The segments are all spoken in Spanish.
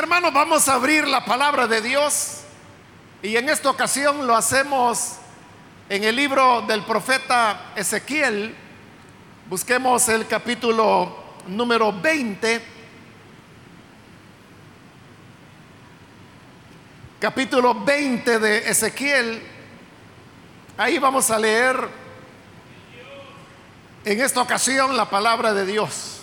Hermanos, vamos a abrir la palabra de Dios y en esta ocasión lo hacemos en el libro del profeta Ezequiel. Busquemos el capítulo número 20. Capítulo 20 de Ezequiel. Ahí vamos a leer en esta ocasión la palabra de Dios.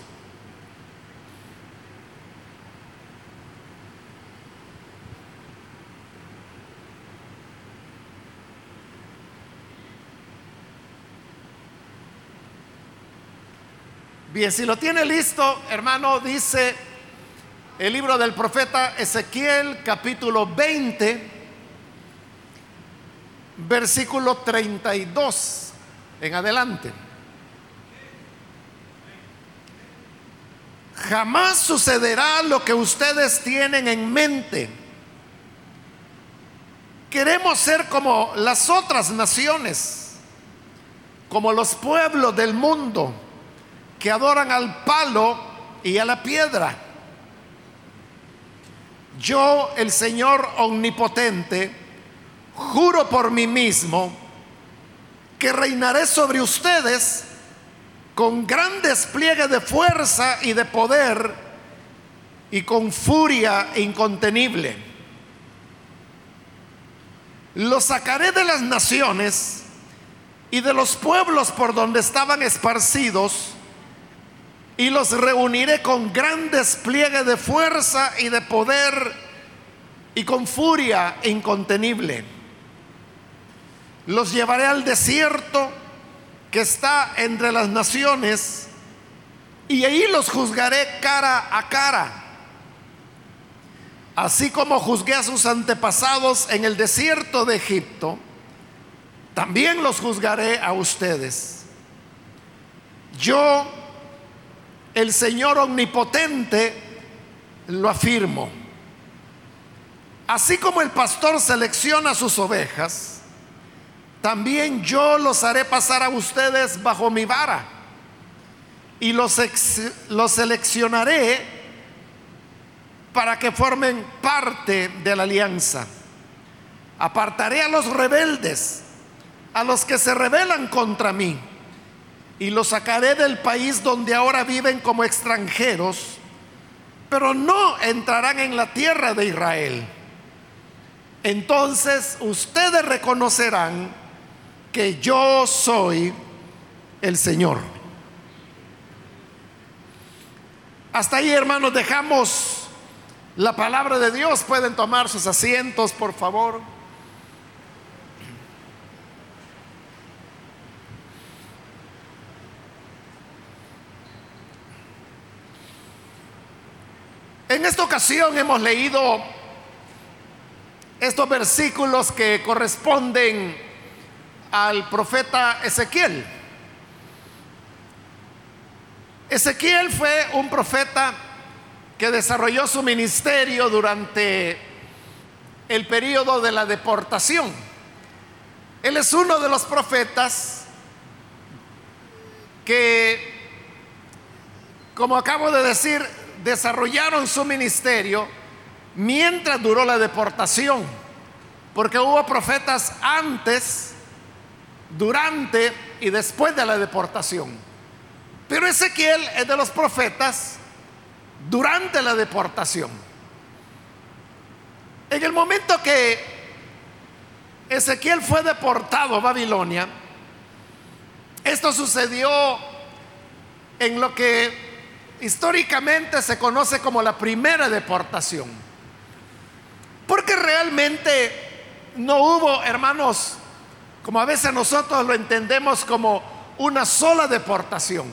Bien, si lo tiene listo, hermano, dice el libro del profeta Ezequiel, capítulo 20, versículo 32 en adelante. Jamás sucederá lo que ustedes tienen en mente. Queremos ser como las otras naciones, como los pueblos del mundo que adoran al palo y a la piedra. Yo, el Señor omnipotente, juro por mí mismo que reinaré sobre ustedes con gran despliegue de fuerza y de poder y con furia incontenible. Los sacaré de las naciones y de los pueblos por donde estaban esparcidos y los reuniré con gran despliegue de fuerza y de poder y con furia incontenible. Los llevaré al desierto que está entre las naciones y ahí los juzgaré cara a cara. Así como juzgué a sus antepasados en el desierto de Egipto, también los juzgaré a ustedes. Yo el Señor omnipotente lo afirmo. Así como el pastor selecciona sus ovejas, también yo los haré pasar a ustedes bajo mi vara y los, los seleccionaré para que formen parte de la alianza. Apartaré a los rebeldes, a los que se rebelan contra mí y los sacaré del país donde ahora viven como extranjeros, pero no entrarán en la tierra de Israel. Entonces ustedes reconocerán que yo soy el Señor. Hasta ahí, hermanos, dejamos la palabra de Dios. Pueden tomar sus asientos, por favor. En esta ocasión hemos leído estos versículos que corresponden al profeta Ezequiel. Ezequiel fue un profeta que desarrolló su ministerio durante el periodo de la deportación. Él es uno de los profetas que, como acabo de decir, desarrollaron su ministerio mientras duró la deportación, porque hubo profetas antes, durante y después de la deportación. Pero Ezequiel es de los profetas durante la deportación. En el momento que Ezequiel fue deportado a Babilonia, esto sucedió en lo que históricamente se conoce como la primera deportación. Porque realmente no hubo, hermanos, como a veces nosotros lo entendemos como una sola deportación.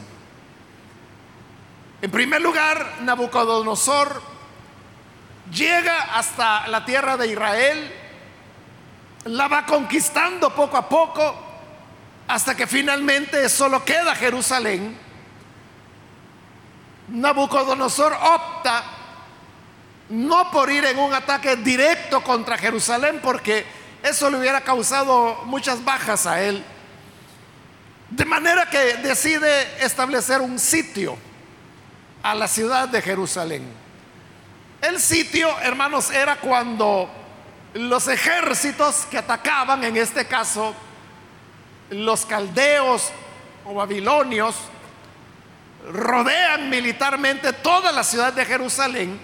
En primer lugar, Nabucodonosor llega hasta la tierra de Israel, la va conquistando poco a poco, hasta que finalmente solo queda Jerusalén Nabucodonosor opta no por ir en un ataque directo contra Jerusalén, porque eso le hubiera causado muchas bajas a él. De manera que decide establecer un sitio a la ciudad de Jerusalén. El sitio, hermanos, era cuando los ejércitos que atacaban, en este caso los caldeos o babilonios, rodean militarmente toda la ciudad de Jerusalén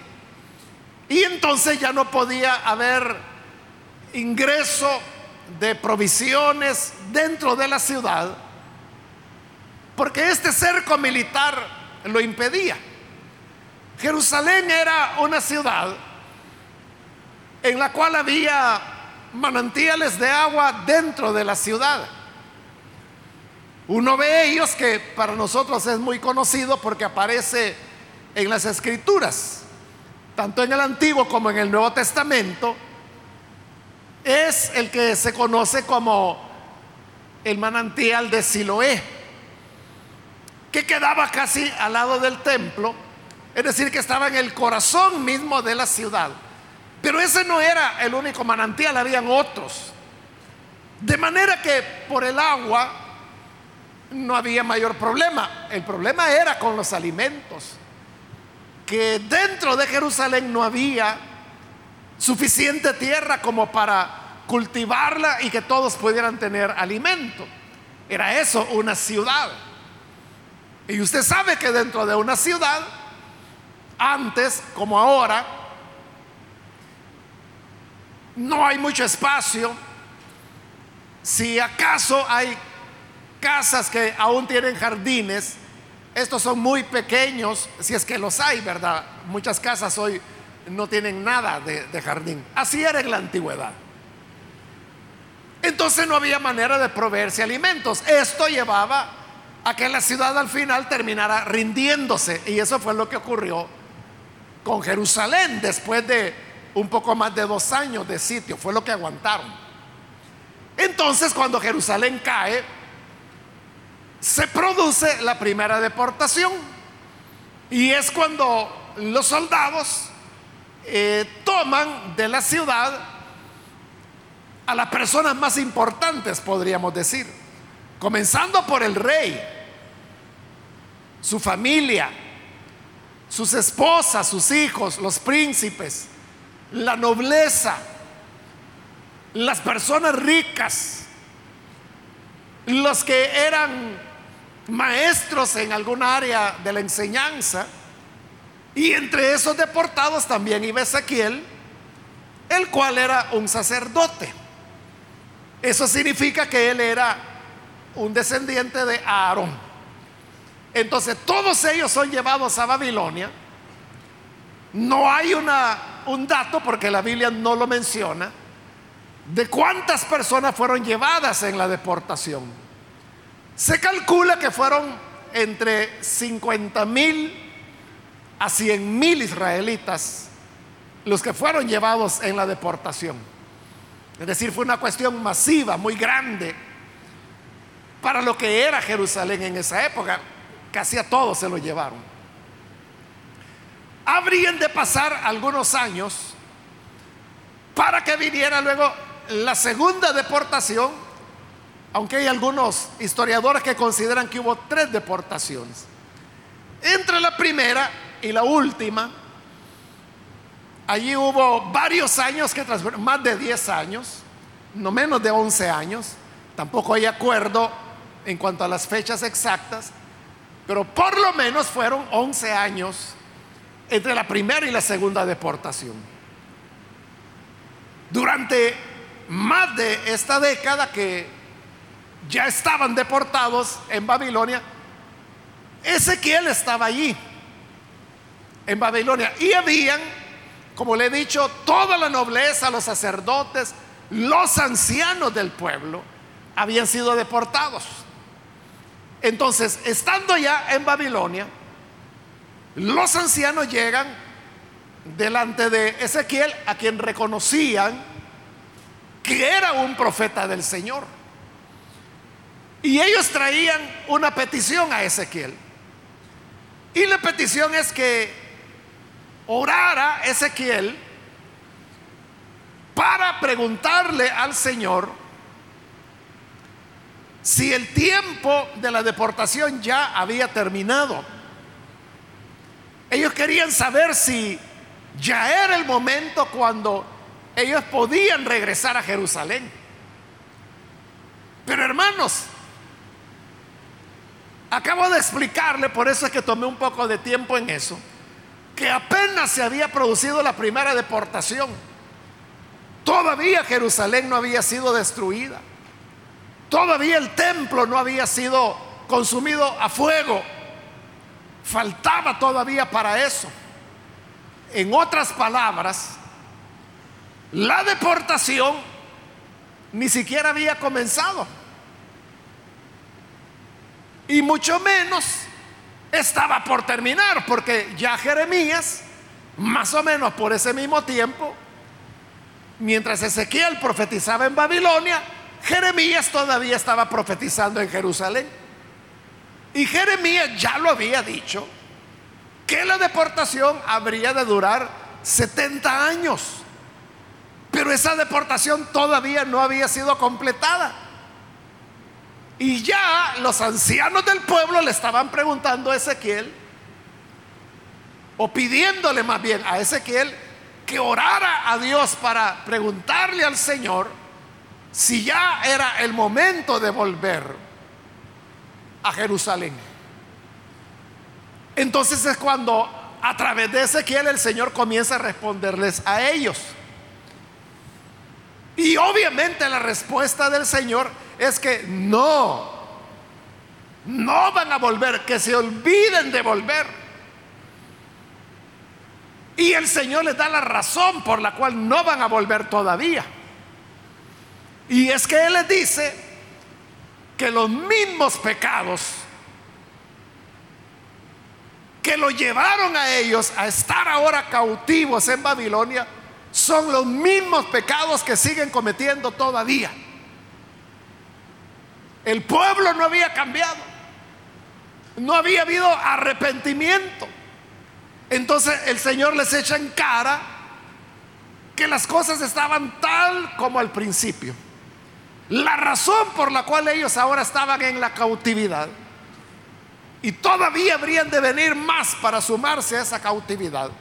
y entonces ya no podía haber ingreso de provisiones dentro de la ciudad porque este cerco militar lo impedía. Jerusalén era una ciudad en la cual había manantiales de agua dentro de la ciudad. Uno ve ellos que para nosotros es muy conocido porque aparece en las escrituras, tanto en el Antiguo como en el Nuevo Testamento, es el que se conoce como el manantial de Siloé, que quedaba casi al lado del templo, es decir, que estaba en el corazón mismo de la ciudad. Pero ese no era el único manantial, habían otros. De manera que por el agua no había mayor problema. El problema era con los alimentos. Que dentro de Jerusalén no había suficiente tierra como para cultivarla y que todos pudieran tener alimento. Era eso, una ciudad. Y usted sabe que dentro de una ciudad, antes como ahora, no hay mucho espacio. Si acaso hay casas que aún tienen jardines, estos son muy pequeños, si es que los hay, ¿verdad? Muchas casas hoy no tienen nada de, de, jardín. Así era en la antigüedad. Entonces no había manera de proveerse alimentos. Esto llevaba a que la ciudad al final terminara rindiéndose. Y eso fue lo que ocurrió con Jerusalén después de un poco más de dos años de sitio, fue lo que aguantaron. Entonces cuando Jerusalén cae, se produce la primera deportación. Y es cuando los soldados eh, toman de la ciudad a las personas más importantes, podríamos decir. Comenzando por el rey, su familia, sus esposas, sus hijos, los príncipes, la nobleza, las personas ricas, los que eran maestros en alguna área de la enseñanza, y entre esos deportados también iba Ezequiel, el cual era un sacerdote. Eso significa que él era un descendiente de Aarón. Entonces todos ellos son llevados a Babilonia. No hay una un dato, porque la Biblia no lo menciona, de cuántas personas fueron llevadas en la deportación. Se calcula que fueron entre 50 mil a 100 mil israelitas los que fueron llevados en la deportación. Es decir, fue una cuestión masiva, muy grande, para lo que era Jerusalén en esa época. Casi a todos se lo llevaron habrían de pasar algunos años para que viniera luego la segunda deportación, aunque hay algunos historiadores que consideran que hubo tres deportaciones. Entre la primera y la última, allí hubo varios años que transcurrieron, más de 10 años, no menos de 11 años, tampoco hay acuerdo en cuanto a las fechas exactas, pero por lo menos fueron 11 años entre la primera y la segunda deportación. Durante más de esta década que ya estaban deportados en Babilonia, Ezequiel estaba allí, en Babilonia, y habían, como le he dicho, toda la nobleza, los sacerdotes, los ancianos del pueblo, habían sido deportados. Entonces, estando ya en Babilonia, los ancianos llegan delante de Ezequiel, a quien reconocían que era un profeta del Señor. Y ellos traían una petición a Ezequiel. Y la petición es que orara Ezequiel para preguntarle al Señor si el tiempo de la deportación ya había terminado ellos querían saber si Ya era el momento cuando ellos podían regresar a Jerusalén. Pero hermanos, acabo de explicarle, por eso es que tomé un poco de tiempo en eso, que apenas se había producido la primera deportación. Todavía Jerusalén no había sido destruida. Todavía el templo no había sido consumido a fuego. Faltaba todavía para eso. En otras palabras, la deportación ni siquiera había comenzado. Y mucho menos estaba por terminar, porque ya Jeremías, más o menos por ese mismo tiempo, mientras Ezequiel profetizaba en Babilonia, Jeremías todavía estaba profetizando en Jerusalén. Y Jeremías ya lo había dicho, que la deportación habría de durar 70 años. Pero esa deportación todavía no había sido completada. Y ya los ancianos del pueblo le estaban preguntando a Ezequiel, o pidiéndole más bien a Ezequiel, que orara a Dios para preguntarle al Señor si ya era el momento de volver a Jerusalén. Entonces es cuando a través de Ezequiel el Señor comienza a responderles a ellos. Y obviamente la respuesta del Señor es que no, no van a volver, que se olviden de volver. Y el Señor les da la razón por la cual no van a volver todavía. Y es que Él les dice que los mismos pecados que lo llevaron a ellos a estar ahora cautivos en Babilonia, son los mismos pecados que siguen cometiendo todavía. El pueblo no había cambiado. No había habido arrepentimiento. Entonces el Señor les echa en cara que las cosas estaban tal como al principio. La razón por la cual ellos ahora estaban en la cautividad y todavía habrían de venir más para sumarse a esa cautividad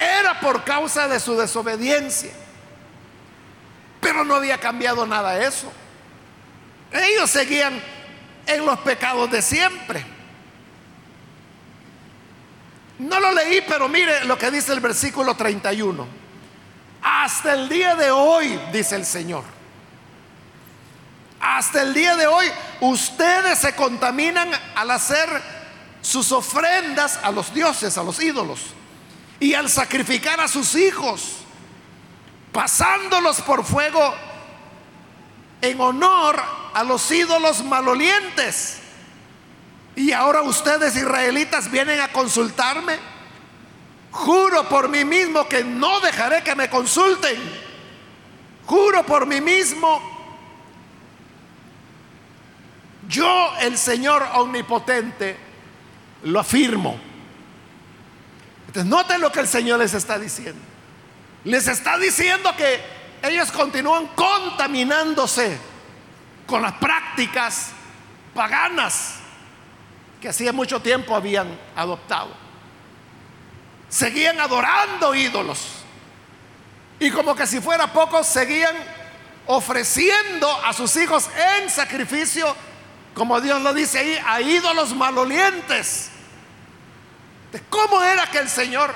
era por causa de su desobediencia. Pero no había cambiado nada eso. Ellos seguían en los pecados de siempre. No lo leí, pero mire lo que dice el versículo 31. Hasta el día de hoy, dice el Señor. Hasta el día de hoy, ustedes se contaminan al hacer sus ofrendas a los dioses, a los ídolos y al sacrificar a sus hijos, pasándolos por fuego en honor a los ídolos malolientes. Y ahora ustedes israelitas vienen a consultarme. Juro por mí mismo que no dejaré que me consulten. Juro por mí mismo. Yo, el Señor Omnipotente, lo afirmo. Entonces, noten lo que el Señor les está diciendo. Les está diciendo que ellos continúan contaminándose con las prácticas paganas que hacía mucho tiempo habían adoptado. Seguían adorando ídolos. Y como que si fuera poco, seguían ofreciendo a sus hijos en sacrificio, como Dios lo dice ahí, a ídolos malolientes. ¿Cómo era que el Señor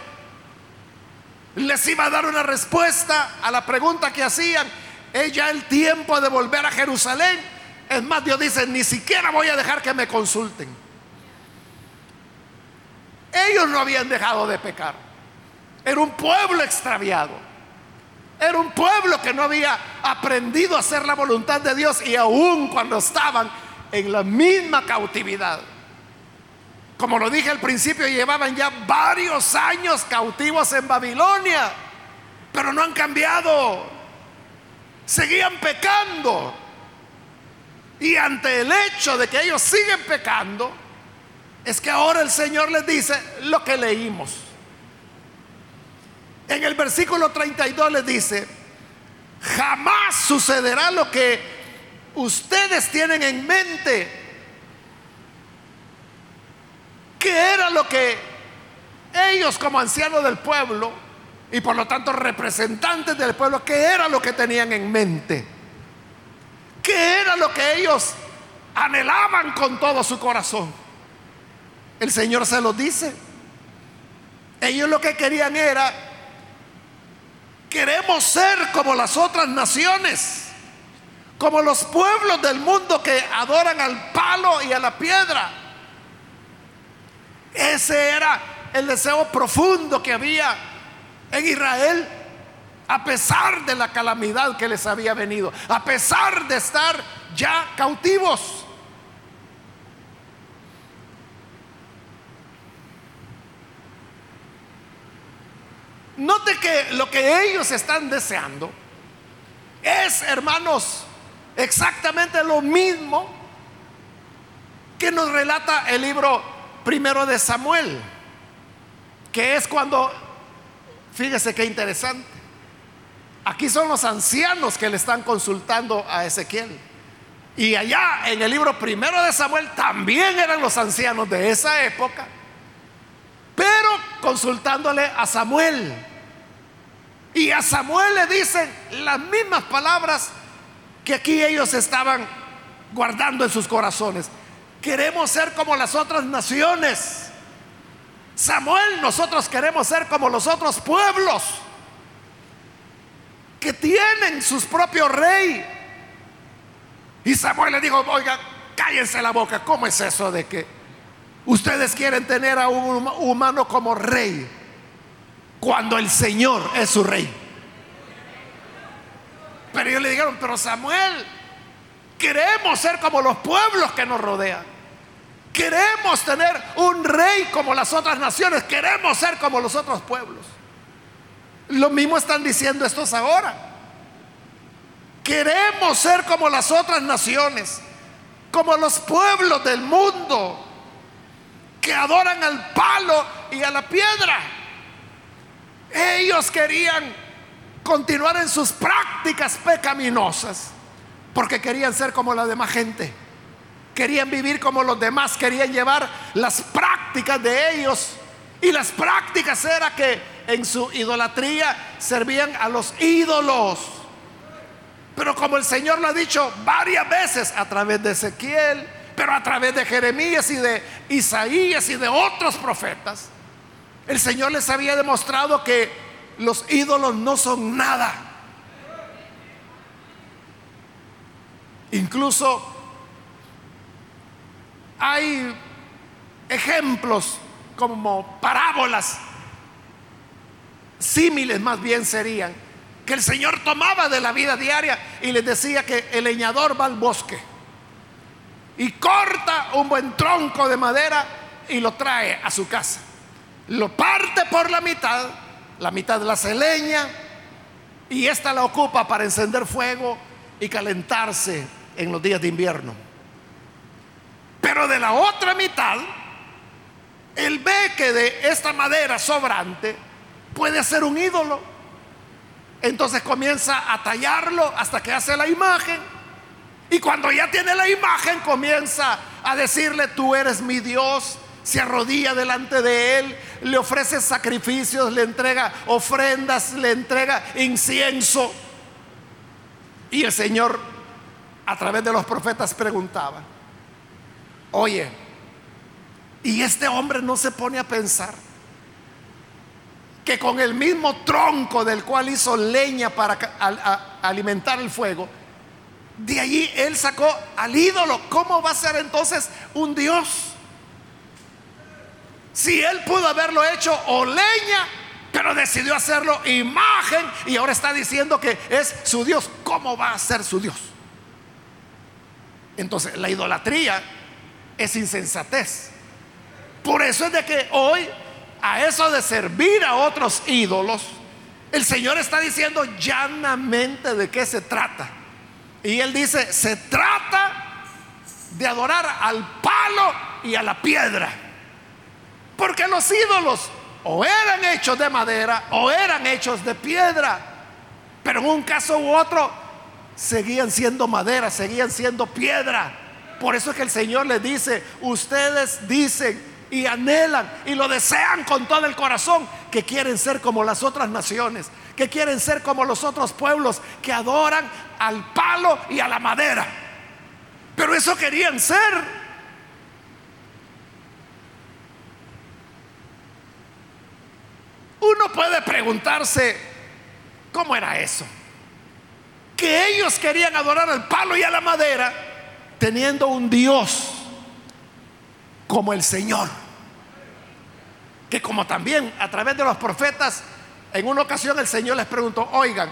les iba a dar una respuesta a la pregunta que hacían? ¿Es ya el tiempo de volver a Jerusalén? Es más, Dios dice, ni siquiera voy a dejar que me consulten. Ellos no habían dejado de pecar. Era un pueblo extraviado. Era un pueblo que no había aprendido a hacer la voluntad de Dios y aún cuando estaban en la misma cautividad como lo dije al principio, llevaban ya varios años cautivos en Babilonia, pero no han cambiado. Seguían pecando. Y ante el hecho de que ellos siguen pecando, es que ahora el Señor les dice lo que leímos. En el versículo 32 les dice, jamás sucederá lo que ustedes tienen en mente ¿Qué era lo que ellos como ancianos del pueblo y por lo tanto representantes del pueblo, ¿qué era lo que tenían en mente? ¿Qué era lo que ellos anhelaban con todo su corazón? El Señor se lo dice. Ellos lo que querían era, queremos ser como las otras naciones, como los pueblos del mundo que adoran al palo y a la piedra. Ese era el deseo profundo que había en Israel, a pesar de la calamidad que les había venido, a pesar de estar ya cautivos. Note que lo que ellos están deseando es, hermanos, exactamente lo mismo que nos relata el libro primero de Samuel, que es cuando, fíjese qué interesante, aquí son los ancianos que le están consultando a Ezequiel. Y allá en el libro primero de Samuel también eran los ancianos de esa época pero consultándole a Samuel. Y a Samuel le dicen las mismas palabras que aquí ellos estaban guardando en sus corazones. Queremos ser como las otras naciones. Samuel, nosotros queremos ser como los otros pueblos que tienen sus propios rey. Y Samuel le dijo, oiga, cállense la boca, ¿cómo es eso de que Ustedes quieren tener a un humano como rey cuando el Señor es su rey. Pero ellos le dijeron, pero Samuel, queremos ser como los pueblos que nos rodean. Queremos tener un rey como las otras naciones. Queremos ser como los otros pueblos. Lo mismo están diciendo estos ahora. Queremos ser como las otras naciones, como los pueblos del mundo que adoran al palo y a la piedra. Ellos querían continuar en sus prácticas pecaminosas porque querían ser como la demás gente. Querían vivir como los demás, querían llevar las prácticas de ellos. Y las prácticas era que en su idolatría servían a los ídolos. Pero como el Señor lo ha dicho varias veces a través de Ezequiel, pero a través de Jeremías y de Isaías y de otros profetas, el Señor les había demostrado que los ídolos no son nada. Incluso hay ejemplos como parábolas, símiles más bien serían, que el Señor tomaba de la vida diaria y les decía que el leñador va al bosque y corta un buen tronco de madera y lo trae a su casa. Lo parte por la mitad, la mitad la hace leña y esta la ocupa para encender fuego y calentarse en los días de invierno. Pero de la otra mitad, él ve que de esta madera sobrante puede ser un ídolo. Entonces comienza a tallarlo hasta que hace la imagen y cuando ya tiene la imagen, comienza a decirle, tú eres mi Dios. Se arrodilla delante de él, le ofrece sacrificios, le entrega ofrendas, le entrega incienso. Y el Señor, a través de los profetas, preguntaba, oye, ¿y este hombre no se pone a pensar que con el mismo tronco del cual hizo leña para alimentar el fuego, de allí él sacó al ídolo. ¿Cómo va a ser entonces un Dios? Si él pudo haberlo hecho o leña, pero decidió hacerlo imagen y ahora está diciendo que es su Dios, ¿cómo va a ser su Dios? Entonces la idolatría es insensatez. Por eso es de que hoy a eso de servir a otros ídolos, el Señor está diciendo llanamente de qué se trata. Y él dice, se trata de adorar al palo y a la piedra. Porque los ídolos o eran hechos de madera o eran hechos de piedra. Pero en un caso u otro seguían siendo madera, seguían siendo piedra. Por eso es que el Señor les dice, ustedes dicen y anhelan y lo desean con todo el corazón, que quieren ser como las otras naciones, que quieren ser como los otros pueblos que adoran al palo y a la madera. Pero eso querían ser. Uno puede preguntarse, ¿cómo era eso? Que ellos querían adorar al palo y a la madera teniendo un Dios como el Señor. Que como también a través de los profetas, en una ocasión el Señor les preguntó, oigan,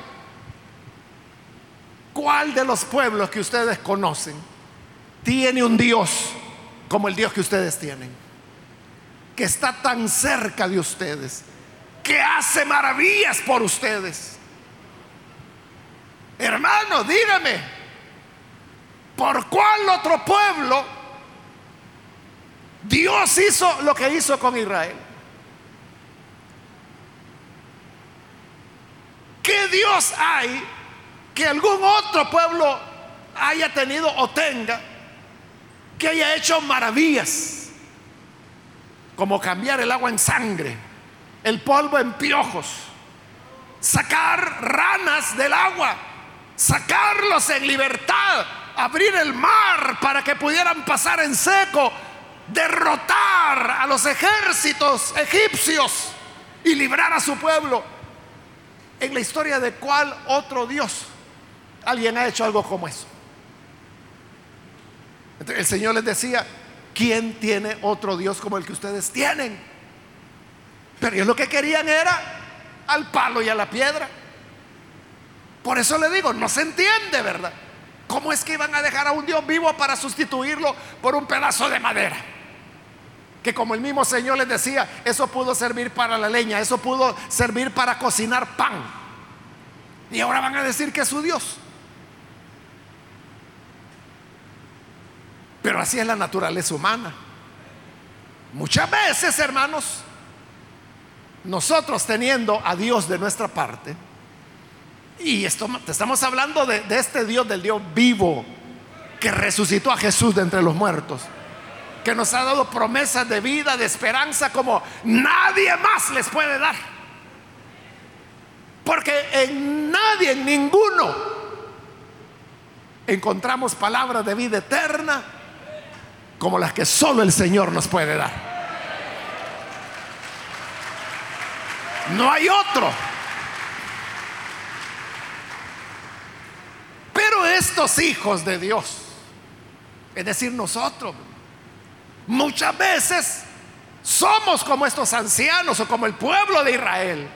¿cuál de los pueblos que ustedes conocen tiene un Dios como el Dios que ustedes tienen? Que está tan cerca de ustedes, que hace maravillas por ustedes. Hermano, dígame, ¿por cuál otro pueblo Dios hizo lo que hizo con Israel? ¿Qué Dios hay que algún otro pueblo haya tenido o tenga que haya hecho maravillas? Como cambiar el agua en sangre, el polvo en piojos, sacar ranas del agua, sacarlos en libertad, abrir el mar para que pudieran pasar en seco, derrotar a los ejércitos egipcios y librar a su pueblo. En la historia de cuál otro Dios alguien ha hecho algo como eso. el Señor les decía, ¿quién tiene otro Dios como el que ustedes tienen? Pero ellos lo que querían era al palo y a la piedra. Por eso le digo, no se entiende, ¿verdad? ¿Cómo es que iban a dejar a un Dios vivo para sustituirlo por un pedazo de madera? Que como el mismo Señor les decía, eso pudo servir para la leña, eso pudo servir para cocinar pan. Y ahora van a decir que es su Dios. Pero así es la naturaleza humana. Muchas veces, hermanos, nosotros teniendo a Dios de nuestra parte, y estamos hablando de, de este Dios, del Dios vivo, que resucitó a Jesús de entre los muertos, que nos ha dado promesas de vida, de esperanza, como nadie más les puede dar. Porque en nadie, en ninguno, encontramos palabras de vida eterna como las que solo el Señor nos puede dar. No hay otro. Estos hijos de Dios, es decir, nosotros, muchas veces somos como estos ancianos o como el pueblo de Israel,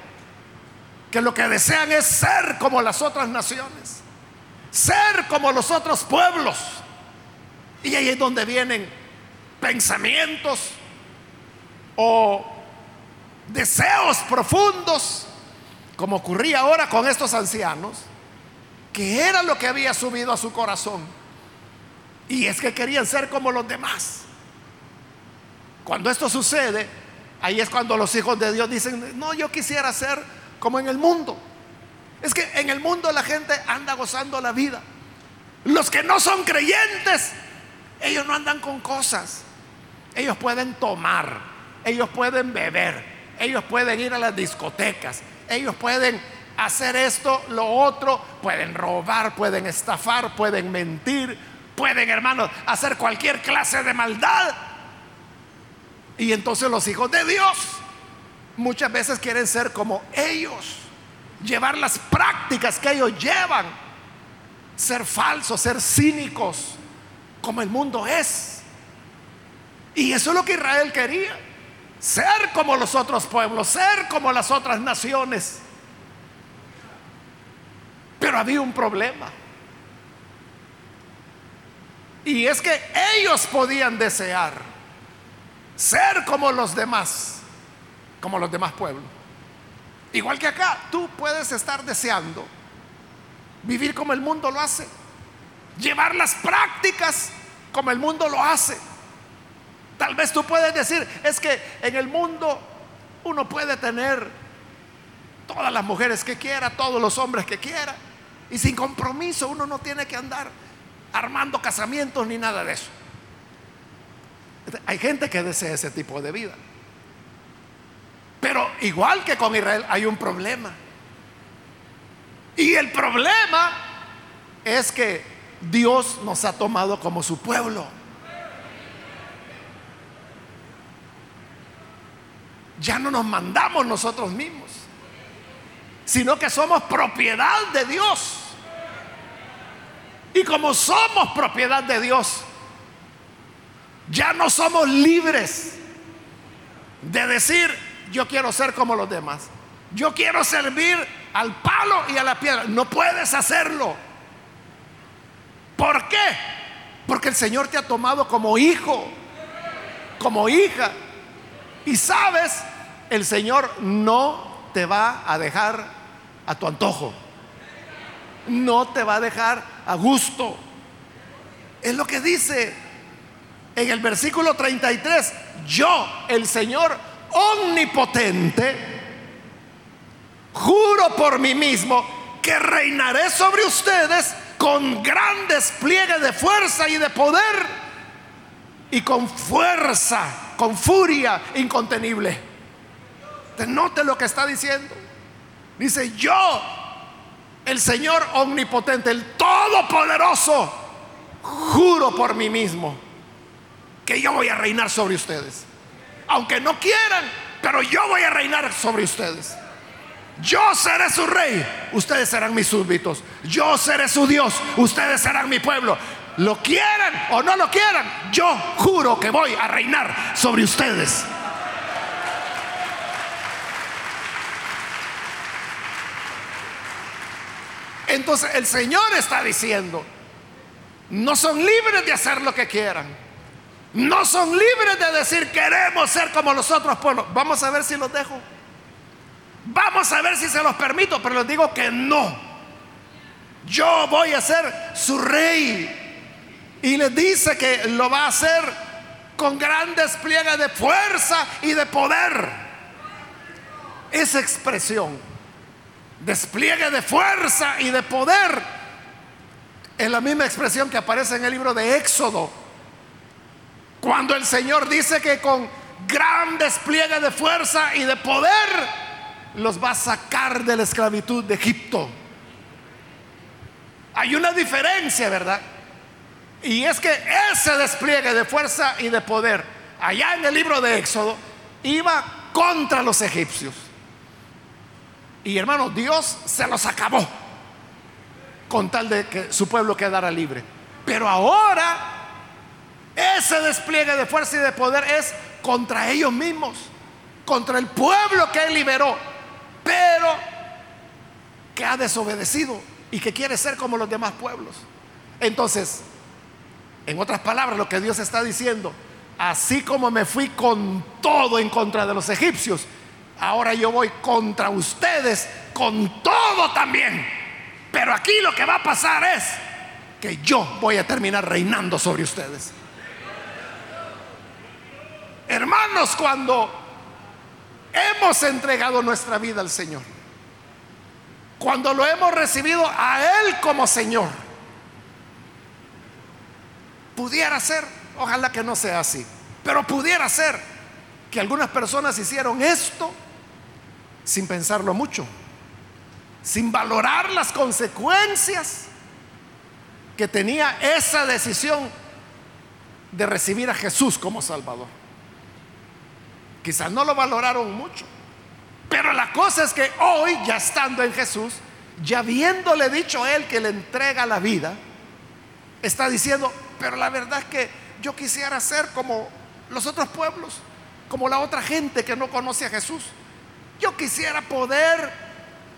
que lo que desean es ser como las otras naciones, ser como los otros pueblos. Y ahí es donde vienen pensamientos o deseos profundos, como ocurría ahora con estos ancianos, que era lo que había subido a su corazón. Y es que querían ser como los demás. Cuando esto sucede, ahí es cuando los hijos de Dios dicen, no, yo quisiera ser como en el mundo. Es que en el mundo la gente anda gozando la vida. Los que no son creyentes, ellos no andan con cosas. Ellos pueden tomar, ellos pueden beber, ellos pueden ir a las discotecas, ellos pueden hacer esto, lo otro, pueden robar, pueden estafar, pueden mentir, pueden, hermanos, hacer cualquier clase de maldad. Y entonces los hijos de Dios muchas veces quieren ser como ellos, llevar las prácticas que ellos llevan, ser falsos, ser cínicos, como el mundo es. Y eso es lo que Israel quería, ser como los otros pueblos, ser como las otras naciones. Pero había un problema. Y es que ellos podían desear ser como los demás, como los demás pueblos. Igual que acá, tú puedes estar deseando vivir como el mundo lo hace, llevar las prácticas como el mundo lo hace. Tal vez tú puedes decir, es que en el mundo uno puede tener todas las mujeres que quiera, todos los hombres que quiera. Y sin compromiso uno no tiene que andar armando casamientos ni nada de eso. Hay gente que desea ese tipo de vida. Pero igual que con Israel hay un problema. Y el problema es que Dios nos ha tomado como su pueblo. Ya no nos mandamos nosotros mismos, sino que somos propiedad de Dios. Y como somos propiedad de Dios, ya no somos libres de decir, yo quiero ser como los demás. Yo quiero servir al palo y a la piedra. No puedes hacerlo. ¿Por qué? Porque el Señor te ha tomado como hijo, como hija. Y sabes, el Señor no te va a dejar a tu antojo. No te va a dejar a gusto. Es lo que dice en el versículo 33. Yo, el Señor omnipotente, juro por mí mismo que reinaré sobre ustedes con gran despliegue de fuerza y de poder y con fuerza, con furia incontenible. Note lo que está diciendo. Dice, yo, el Señor omnipotente, el todopoderoso, juro por mí mismo que yo voy a reinar sobre ustedes. Aunque no quieran, pero yo voy a reinar sobre ustedes. Yo seré su rey, ustedes serán mis súbditos. Yo seré su Dios, ustedes serán mi pueblo. Lo quieran o no lo quieran, yo juro que voy a reinar sobre ustedes. Entonces el Señor está diciendo, no son libres de hacer lo que quieran. No son libres de decir queremos ser como los otros pueblos. Vamos a ver si los dejo. Vamos a ver si se los permito, pero les digo que no. Yo voy a ser su rey. Y les dice que lo va a hacer con gran despliegue de fuerza y de poder. Esa expresión, despliegue de fuerza y de poder, es la misma expresión que aparece en el libro de Éxodo. Cuando el Señor dice que con gran despliegue de fuerza y de poder, los va a sacar de la esclavitud de Egipto. Hay una diferencia, ¿verdad? Y es que ese despliegue de fuerza y de poder, allá en el libro de Éxodo, iba contra los egipcios. Y hermano, Dios se los acabó con tal de que su pueblo quedara libre. Pero ahora ese despliegue de fuerza y de poder es contra ellos mismos, contra el pueblo que él liberó pero que ha desobedecido y que quiere ser como los demás pueblos. Entonces, en otras palabras, lo que Dios está diciendo, así como me fui con todo en contra de los egipcios, ahora yo voy contra ustedes con todo también. Pero aquí lo que va a pasar es que yo voy a terminar reinando sobre ustedes. Hermanos, cuando hemos entregado nuestra vida al Señor, cuando lo hemos recibido a Él como Señor, pudiera ser, ojalá que no sea así, pero pudiera ser que algunas personas hicieron esto sin pensarlo mucho, sin valorar las consecuencias que tenía esa decisión de recibir a Jesús como Salvador. Quizás no lo valoraron mucho. Pero la cosa es que hoy, ya estando en Jesús, ya habiéndole dicho a él que le entrega la vida, está diciendo, pero la verdad es que yo quisiera ser como los otros pueblos, como la otra gente que no conoce a Jesús. Yo quisiera poder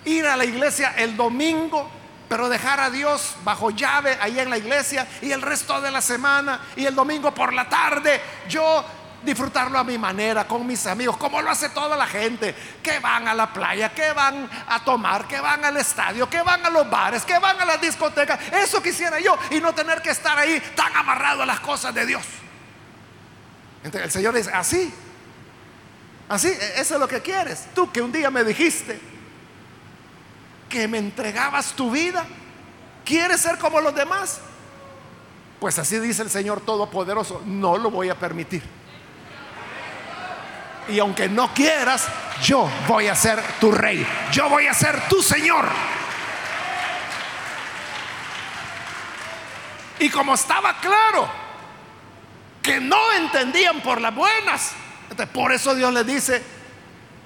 ir a la iglesia el domingo, pero dejar a Dios bajo llave ahí en la iglesia y el resto de la semana y el domingo por la tarde yo disfrutarlo a mi manera, con mis amigos, como lo hace toda la gente, que van a la playa, que van a tomar, que van al estadio, que van a los bares, que van a las discotecas. Eso quisiera yo y no tener que estar ahí tan amarrado a las cosas de Dios. Entonces el Señor dice, así, así, e-, eso es lo que quieres. Tú que un día me dijiste que me entregabas tu vida, ¿quieres ser como los demás? Pues así dice el Señor Todopoderoso, no lo voy a permitir. Y aunque no quieras, yo voy a ser tu rey. Yo voy a ser tu Señor. Y como estaba claro que no entendían por las buenas, por eso Dios les dice,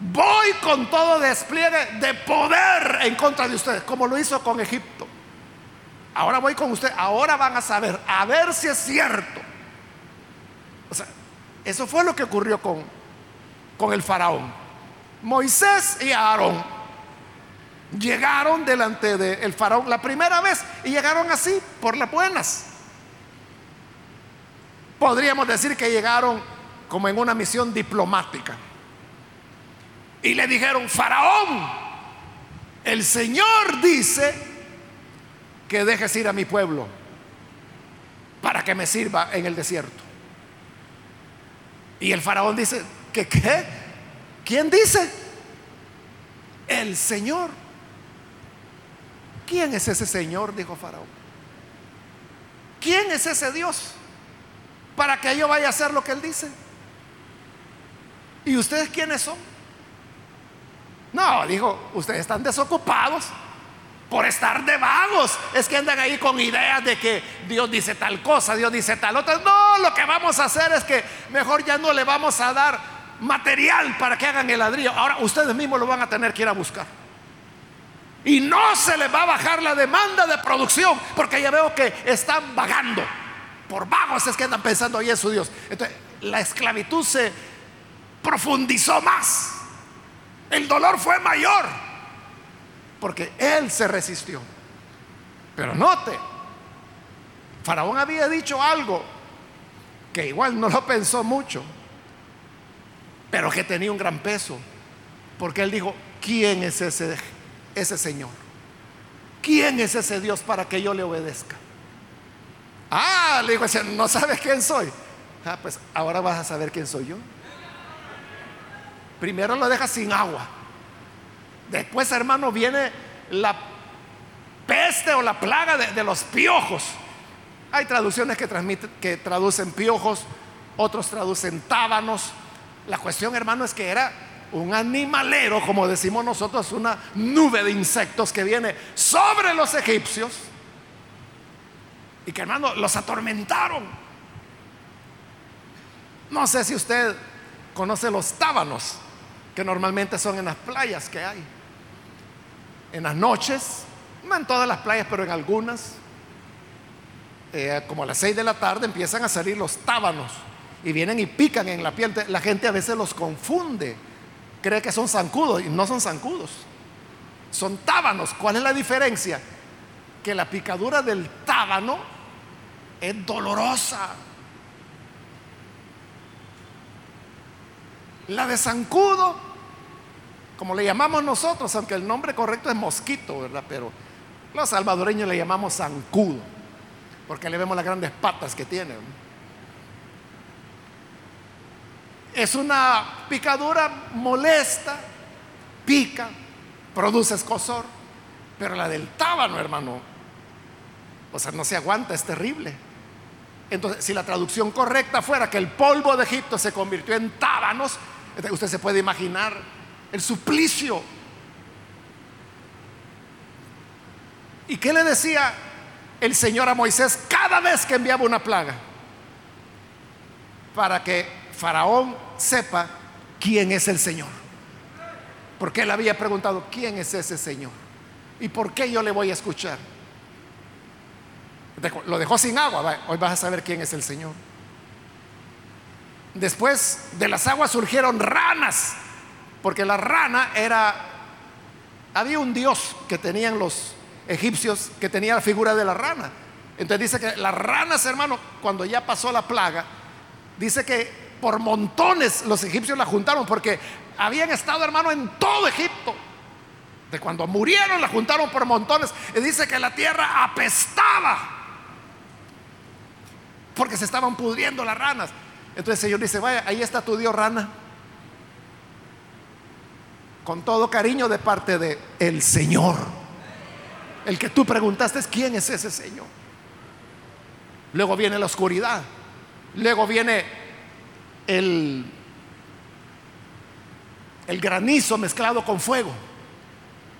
voy con todo despliegue de poder en contra de ustedes, como lo hizo con Egipto. Ahora voy con ustedes, ahora van a saber, a ver si es cierto. O sea, eso fue lo que ocurrió con, con el faraón. Moisés y Aarón llegaron delante del faraón la primera vez y llegaron así, por las buenas. Podríamos decir que llegaron como en una misión diplomática. Y le dijeron, faraón, el Señor dice que dejes ir a mi pueblo para que me sirva en el desierto. Y el faraón dice, ¿que qué? ¿Quién dice? El Señor. ¿Quién es ese Señor? Dijo Faraón. ¿Quién es ese Dios? Para que yo vaya a hacer lo que Él dice. ¿Y ustedes quiénes son? No, dijo, ustedes están desocupados por estar de vagos. Es que andan ahí con ideas de que Dios dice tal cosa, Dios dice tal otra. No, lo que vamos a hacer es que mejor ya no le vamos a dar material para que hagan el ladrillo. Ahora ustedes mismos lo van a tener que ir a buscar. Y no se les va a bajar la demanda de producción, porque ya veo que están vagando. Por vagos es que andan pensando ahí en su Dios. Entonces, la esclavitud se profundizó más. El dolor fue mayor, porque él se resistió. Pero note, Faraón había dicho algo que igual no lo pensó mucho, pero que tenía un gran peso, porque él dijo, ¿quién es ese ese Señor? ¿Quién es ese Dios para que yo le obedezca? Ah, le digo, ¿no sabes quién soy? Ah, pues ahora vas a saber quién soy yo. Primero lo dejas sin agua. Después, hermano, viene la peste o la plaga de, los piojos. Hay traducciones que, que traducen piojos, otros traducen tábanos. La cuestión, hermano, es que era un animalero, como decimos nosotros, una nube de insectos que viene sobre los egipcios y que hermano los atormentaron. No sé si usted conoce los tábanos, que normalmente son en las playas que hay. En las noches, no en todas las playas, pero en algunas, eh, como a las 6 de la tarde empiezan a salir los tábanos y vienen y pican en la piel. La gente a veces los confunde cree que son zancudos y no son zancudos. Son tábanos. ¿Cuál es la diferencia? Que la picadura del tábano es dolorosa. La de zancudo, como le llamamos nosotros, aunque el nombre correcto es mosquito, ¿verdad? Pero los salvadoreños le llamamos zancudo, porque le vemos las grandes patas que tiene. Es una picadura molesta, pica, produce escosor, pero la del tábano, hermano, o sea, no se aguanta, es terrible. Entonces, si la traducción correcta fuera que el polvo de Egipto se convirtió en tábanos, usted se puede imaginar el suplicio. ¿Y qué le decía el Señor a Moisés cada vez que enviaba una plaga? Para que Faraón sepa quién es el Señor. Porque él había preguntado, ¿quién es ese Señor? ¿Y por qué yo le voy a escuchar? Lo dejó sin agua, hoy vas a saber quién es el Señor. Después de las aguas surgieron ranas, porque la rana era, había un dios que tenían los egipcios que tenía la figura de la rana. Entonces dice que las ranas, hermano, cuando ya pasó la plaga, dice que por montones los egipcios la juntaron porque habían estado, hermano, en todo Egipto. De cuando murieron la juntaron por montones. Y dice que la tierra apestaba. Porque se estaban pudriendo las ranas. Entonces el Señor dice, vaya, ahí está tu Dios rana. Con todo cariño de parte de el Señor. El que tú preguntaste es quién es ese Señor. Luego viene la oscuridad. Luego viene el el granizo mezclado con fuego.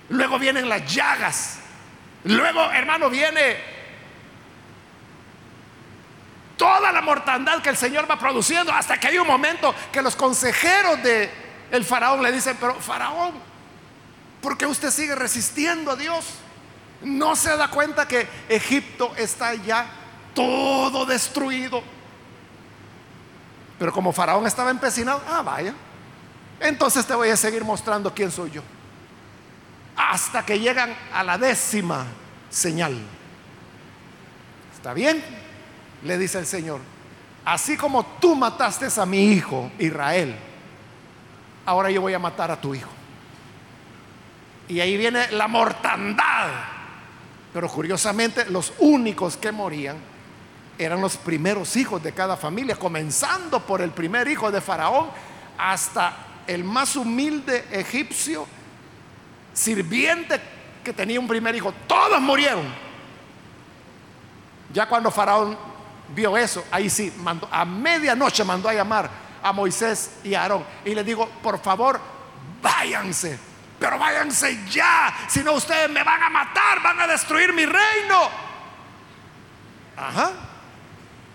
Luego vienen las llagas. Luego, hermano, viene toda la mortandad que el Señor va produciendo hasta que hay un momento que los consejeros de el faraón le dicen, pero faraón, ¿por qué usted sigue resistiendo a Dios? No se da cuenta que Egipto está ya todo destruido. Pero como faraón estaba empecinado, ah, vaya, entonces te voy a seguir mostrando quién soy yo. Hasta que llegan a la décima señal. ¿Está bien? Le dice el Señor. Así como tú mataste a mi hijo Israel, ahora yo voy a matar a tu hijo. Y ahí viene la mortandad. Pero curiosamente los únicos que morían eran los primeros hijos de cada familia, comenzando por el primer hijo de Faraón hasta el más humilde egipcio, sirviente que tenía un primer hijo. Todos murieron. Ya cuando Faraón vio eso, ahí sí, mandó, a medianoche mandó a llamar a Moisés y a Aarón. Y le digo, por favor, váyanse. Pero váyanse ya. Si no, ustedes me van a matar, van a destruir mi reino. Ajá.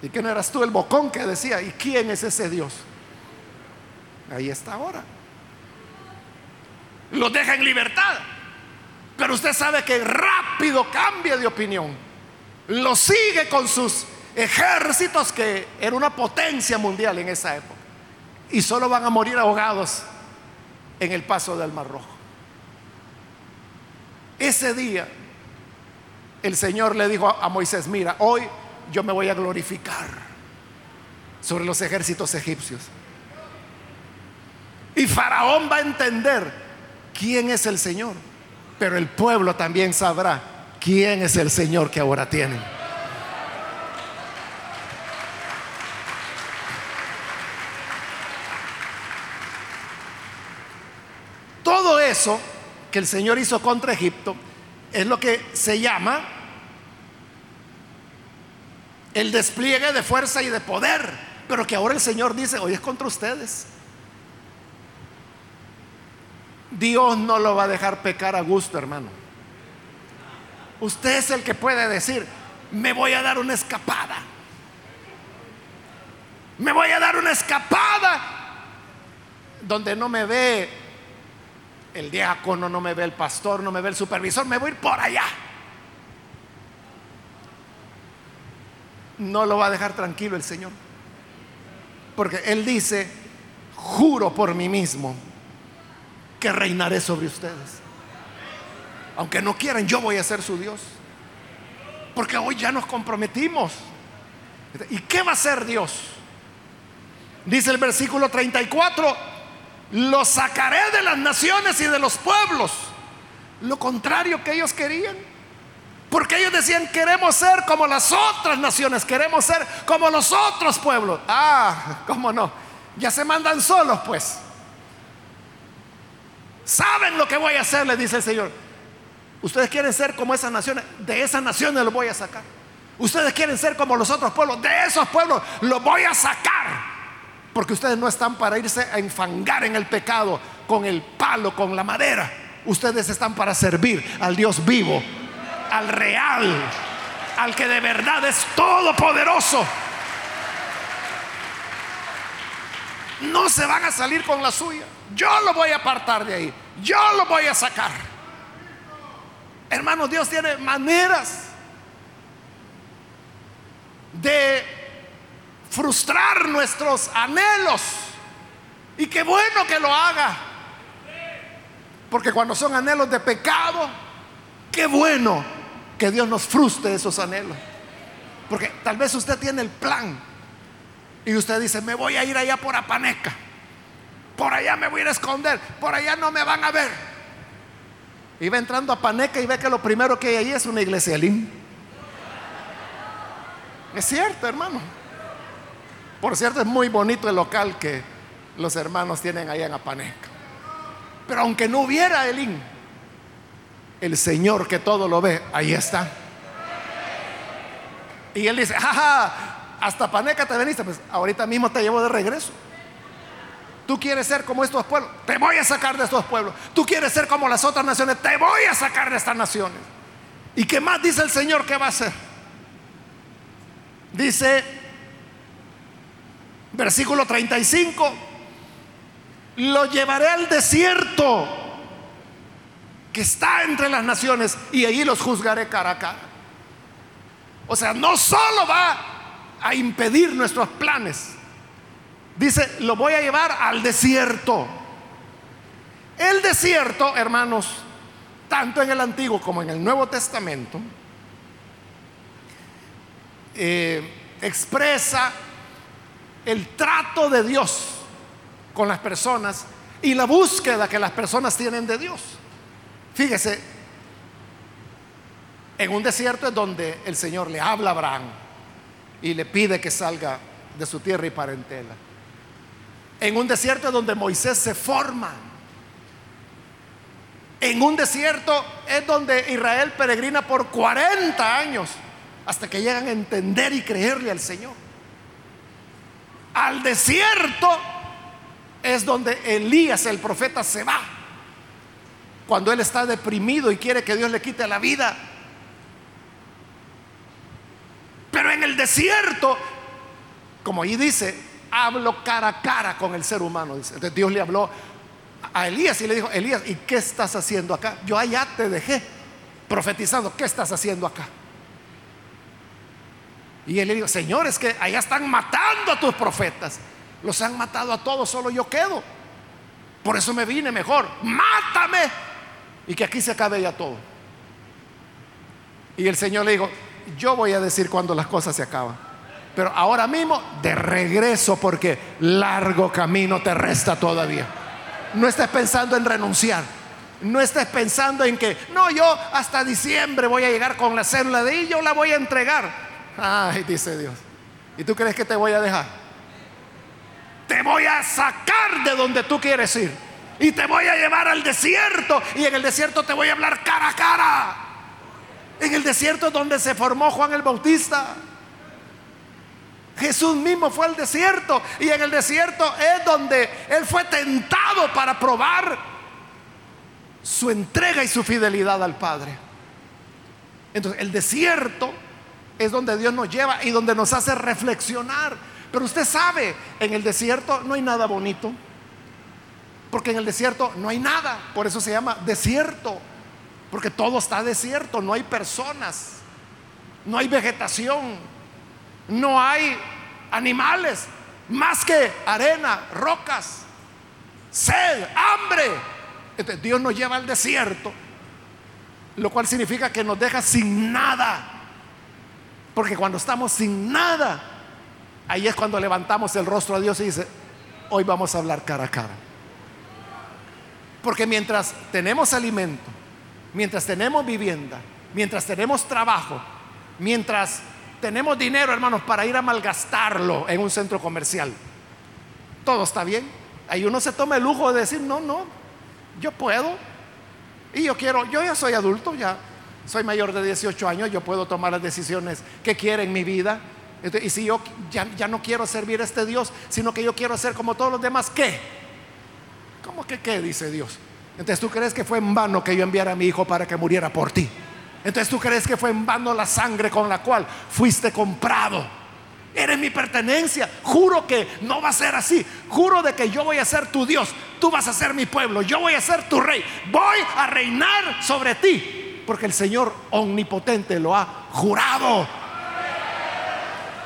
¿Y quién eras tú el bocón que decía? ¿Y quién es ese Dios? Ahí está ahora. Los deja en libertad. Pero usted sabe que rápido cambia de opinión. Lo sigue con sus ejércitos que era una potencia mundial en esa época. Y solo van a morir ahogados en el paso del Mar Rojo. Ese día el Señor le dijo a Moisés, mira, hoy yo me voy a glorificar sobre los ejércitos egipcios. Y Faraón va a entender quién es el Señor, pero el pueblo también sabrá quién es el Señor que ahora tienen. Todo eso que el Señor hizo contra Egipto es lo que se llama el despliegue de fuerza y de poder, pero que ahora el Señor dice, hoy es contra ustedes. Dios no lo va a dejar pecar a gusto, hermano. Usted es el que puede decir, me voy a dar una escapada. Me voy a dar una escapada donde no me ve el diácono, no me ve el pastor, no me ve el supervisor, me voy a ir por allá. No lo va a dejar tranquilo el Señor. Porque Él dice, juro por mí mismo que reinaré sobre ustedes. Aunque no quieran, yo voy a ser su Dios. Porque hoy ya nos comprometimos. ¿Y qué va a hacer Dios? Dice el versículo 34, lo sacaré de las naciones y de los pueblos. Lo contrario que ellos querían. Porque ellos decían, queremos ser como las otras naciones, queremos ser como los otros pueblos. Ah, ¿cómo no? Ya se mandan solos, pues. Saben lo que voy a hacer, le dice el Señor. Ustedes quieren ser como esas naciones, de esas naciones los voy a sacar. Ustedes quieren ser como los otros pueblos, de esos pueblos los voy a sacar. Porque ustedes no están para irse a enfangar en el pecado con el palo, con la madera. Ustedes están para servir al Dios vivo, al real, al que de verdad es todopoderoso. No se van a salir con la suya. Yo lo voy a apartar de ahí. Yo lo voy a sacar. Hermanos, Dios tiene maneras de frustrar nuestros anhelos. Y qué bueno que lo haga. Porque cuando son anhelos de pecado, qué bueno que Dios nos frustre esos anhelos. Porque tal vez usted tiene el plan y usted dice, me voy a ir allá por Apaneca. Por allá me voy a ir a esconder. Por allá no me van a ver. Y va entrando a Paneca y ve que lo primero que hay ahí es una iglesia Es cierto, hermano. Por cierto, es muy bonito el local que los hermanos tienen allá en Apaneca. Pero aunque no hubiera Elín, el Señor que todo lo ve, ahí está. Y él dice, jaja, hasta Paneca te veniste, pues ahorita mismo te llevo de regreso. Tú quieres ser como estos pueblos, te voy a sacar de estos pueblos. Tú quieres ser como las otras naciones, te voy a sacar de estas naciones. ¿Y qué más dice el Señor que va a hacer? Dice, versículo 35, lo llevaré al desierto que está entre las naciones y allí los juzgaré cara a cara. O sea, no solo va a impedir nuestros planes, Dice, lo voy a llevar al desierto. El desierto, hermanos, tanto en el Antiguo como en el Nuevo Testamento, eh, expresa el trato de Dios con las personas y la búsqueda que las personas tienen de Dios. Fíjese, en un desierto es donde el Señor le habla a Abraham y le pide que salga de su tierra y parentela en un desierto donde Moisés se forma. En un desierto es donde Israel peregrina por 40 años hasta que llegan a entender y creerle al Señor. Al desierto es donde Elías, el profeta, se va. Cuando él está deprimido y quiere que Dios le quite la vida. Pero en el desierto, como ahí dice, hablo cara a cara con el ser humano. Dios le habló a Elías y le dijo, Elías, ¿y qué estás haciendo acá? Yo allá te dejé profetizando, ¿qué estás haciendo acá? Y él le dijo, Señor, es que allá están matando a tus profetas. Los han matado a todos, solo yo quedo. Por eso me vine mejor. Mátame. Y que aquí se acabe ya todo. Y el Señor le dijo, yo voy a decir cuando las cosas se acaban. Pero ahora mismo de regreso porque largo camino te resta todavía. No estés pensando en renunciar. No estés pensando en que, no, yo hasta diciembre voy a llegar con la célula de y yo la voy a entregar. Ay, dice Dios. ¿Y tú crees que te voy a dejar? Te voy a sacar de donde tú quieres ir. Y te voy a llevar al desierto. Y en el desierto te voy a hablar cara a cara. En el desierto es donde se formó Juan el Bautista. Jesús mismo fue al desierto y en el desierto es donde Él fue tentado para probar su entrega y su fidelidad al Padre. Entonces, el desierto es donde Dios nos lleva y donde nos hace reflexionar. Pero usted sabe, en el desierto no hay nada bonito. Porque en el desierto no hay nada. Por eso se llama desierto. Porque todo está desierto. No hay personas. No hay vegetación no hay animales más que arena, rocas, sed, hambre. Entonces, Dios nos lleva al desierto, lo cual significa que nos deja sin nada. Porque cuando estamos sin nada, ahí es cuando levantamos el rostro a Dios y dice, hoy vamos a hablar cara a cara. Porque mientras tenemos alimento, mientras tenemos vivienda, mientras tenemos trabajo, mientras tenemos dinero, hermanos, para ir a malgastarlo en un centro comercial. Todo está bien. Ahí uno se toma el lujo de decir, no, no, yo puedo. Y yo quiero, yo ya soy adulto, ya soy mayor de 18 años, yo puedo tomar las decisiones que quiera en mi vida. Y si yo ya, ya, no quiero servir a este Dios, sino que yo quiero ser como todos los demás, ¿qué? ¿Cómo que qué? Dice Dios. Entonces tú crees que fue en vano que yo enviara a mi hijo para que muriera por ti. Entonces tú crees que fue en vano la sangre con la cual fuiste comprado. Eres mi pertenencia. Juro que no va a ser así. Juro de que yo voy a ser tu Dios. Tú vas a ser mi pueblo. Yo voy a ser tu rey. Voy a reinar sobre ti. Porque el Señor omnipotente lo ha jurado.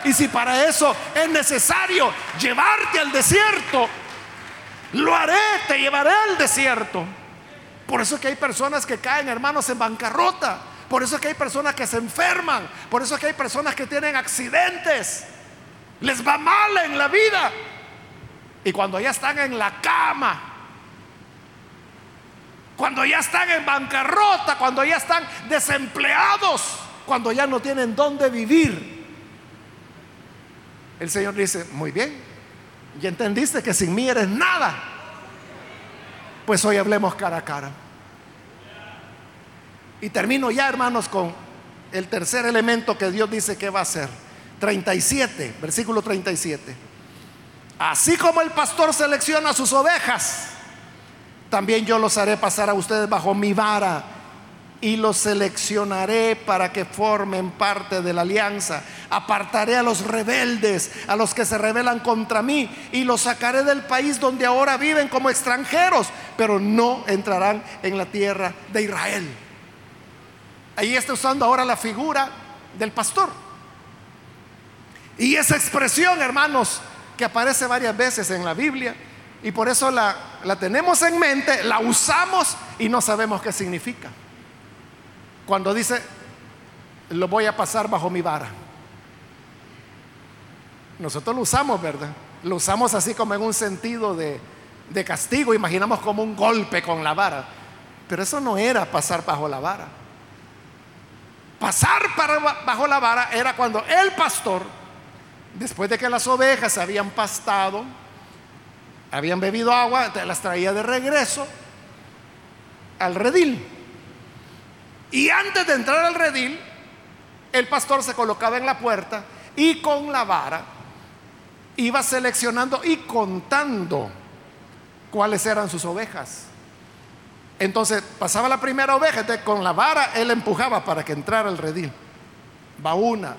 Y si para eso es necesario llevarte al desierto, lo haré, te llevaré al desierto. Por eso es que hay personas que caen, hermanos, en bancarrota por eso es que hay personas que se enferman. Por eso es que hay personas que tienen accidentes. Les va mal en la vida. Y cuando ya están en la cama, cuando ya están en bancarrota, cuando ya están desempleados, cuando ya no tienen dónde vivir, el Señor dice, muy bien, ya entendiste que sin mí eres nada. Pues hoy hablemos cara a cara. Y termino ya, hermanos, con el tercer elemento que Dios dice que va a hacer. 37, versículo 37. así como el pastor selecciona sus ovejas, también yo los haré pasar a ustedes bajo mi vara y los seleccionaré para que formen parte de la alianza. Apartaré a los rebeldes, a los que se rebelan contra mí, y los sacaré del país donde ahora viven como extranjeros, pero no entrarán en la tierra de Israel. Ahí está usando ahora la figura del pastor. Y esa expresión, hermanos, que aparece varias veces en la Biblia, y por eso la, la tenemos en mente, la usamos y no sabemos qué significa. Cuando dice, lo voy a pasar bajo mi vara. Nosotros lo usamos, ¿verdad? Lo usamos así como en un sentido de, de castigo, imaginamos como un golpe con la vara. Pero eso no era pasar bajo la vara. Pasar bajo la vara era cuando el pastor, después de que las ovejas habían pastado, habían bebido agua, las traía de regreso al redil. Y antes de entrar al redil, el pastor se colocaba en la puerta y con la vara iba seleccionando y contando cuáles eran sus ovejas. Entonces pasaba la primera oveja, entonces con la vara él empujaba para que entrara al redil. Va una,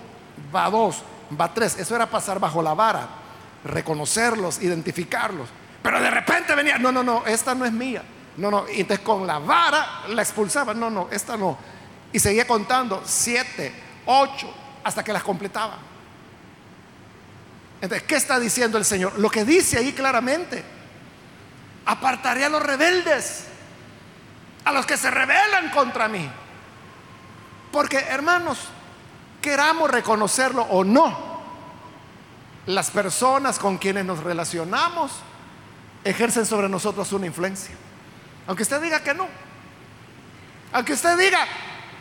va dos, va tres. Eso era pasar bajo la vara, reconocerlos, identificarlos. Pero de repente venía, no, no, no, esta no es mía. No, no, y entonces con la vara la expulsaba. No, no, esta no. Y seguía contando, siete, ocho, hasta que las completaba. Entonces, ¿qué está diciendo el Señor? Lo que dice ahí claramente. Apartaré a los rebeldes, a los que se rebelan contra mí. Porque, hermanos, queramos reconocerlo o no, las personas con quienes nos relacionamos ejercen sobre nosotros una influencia. Aunque usted diga que no. Aunque usted diga,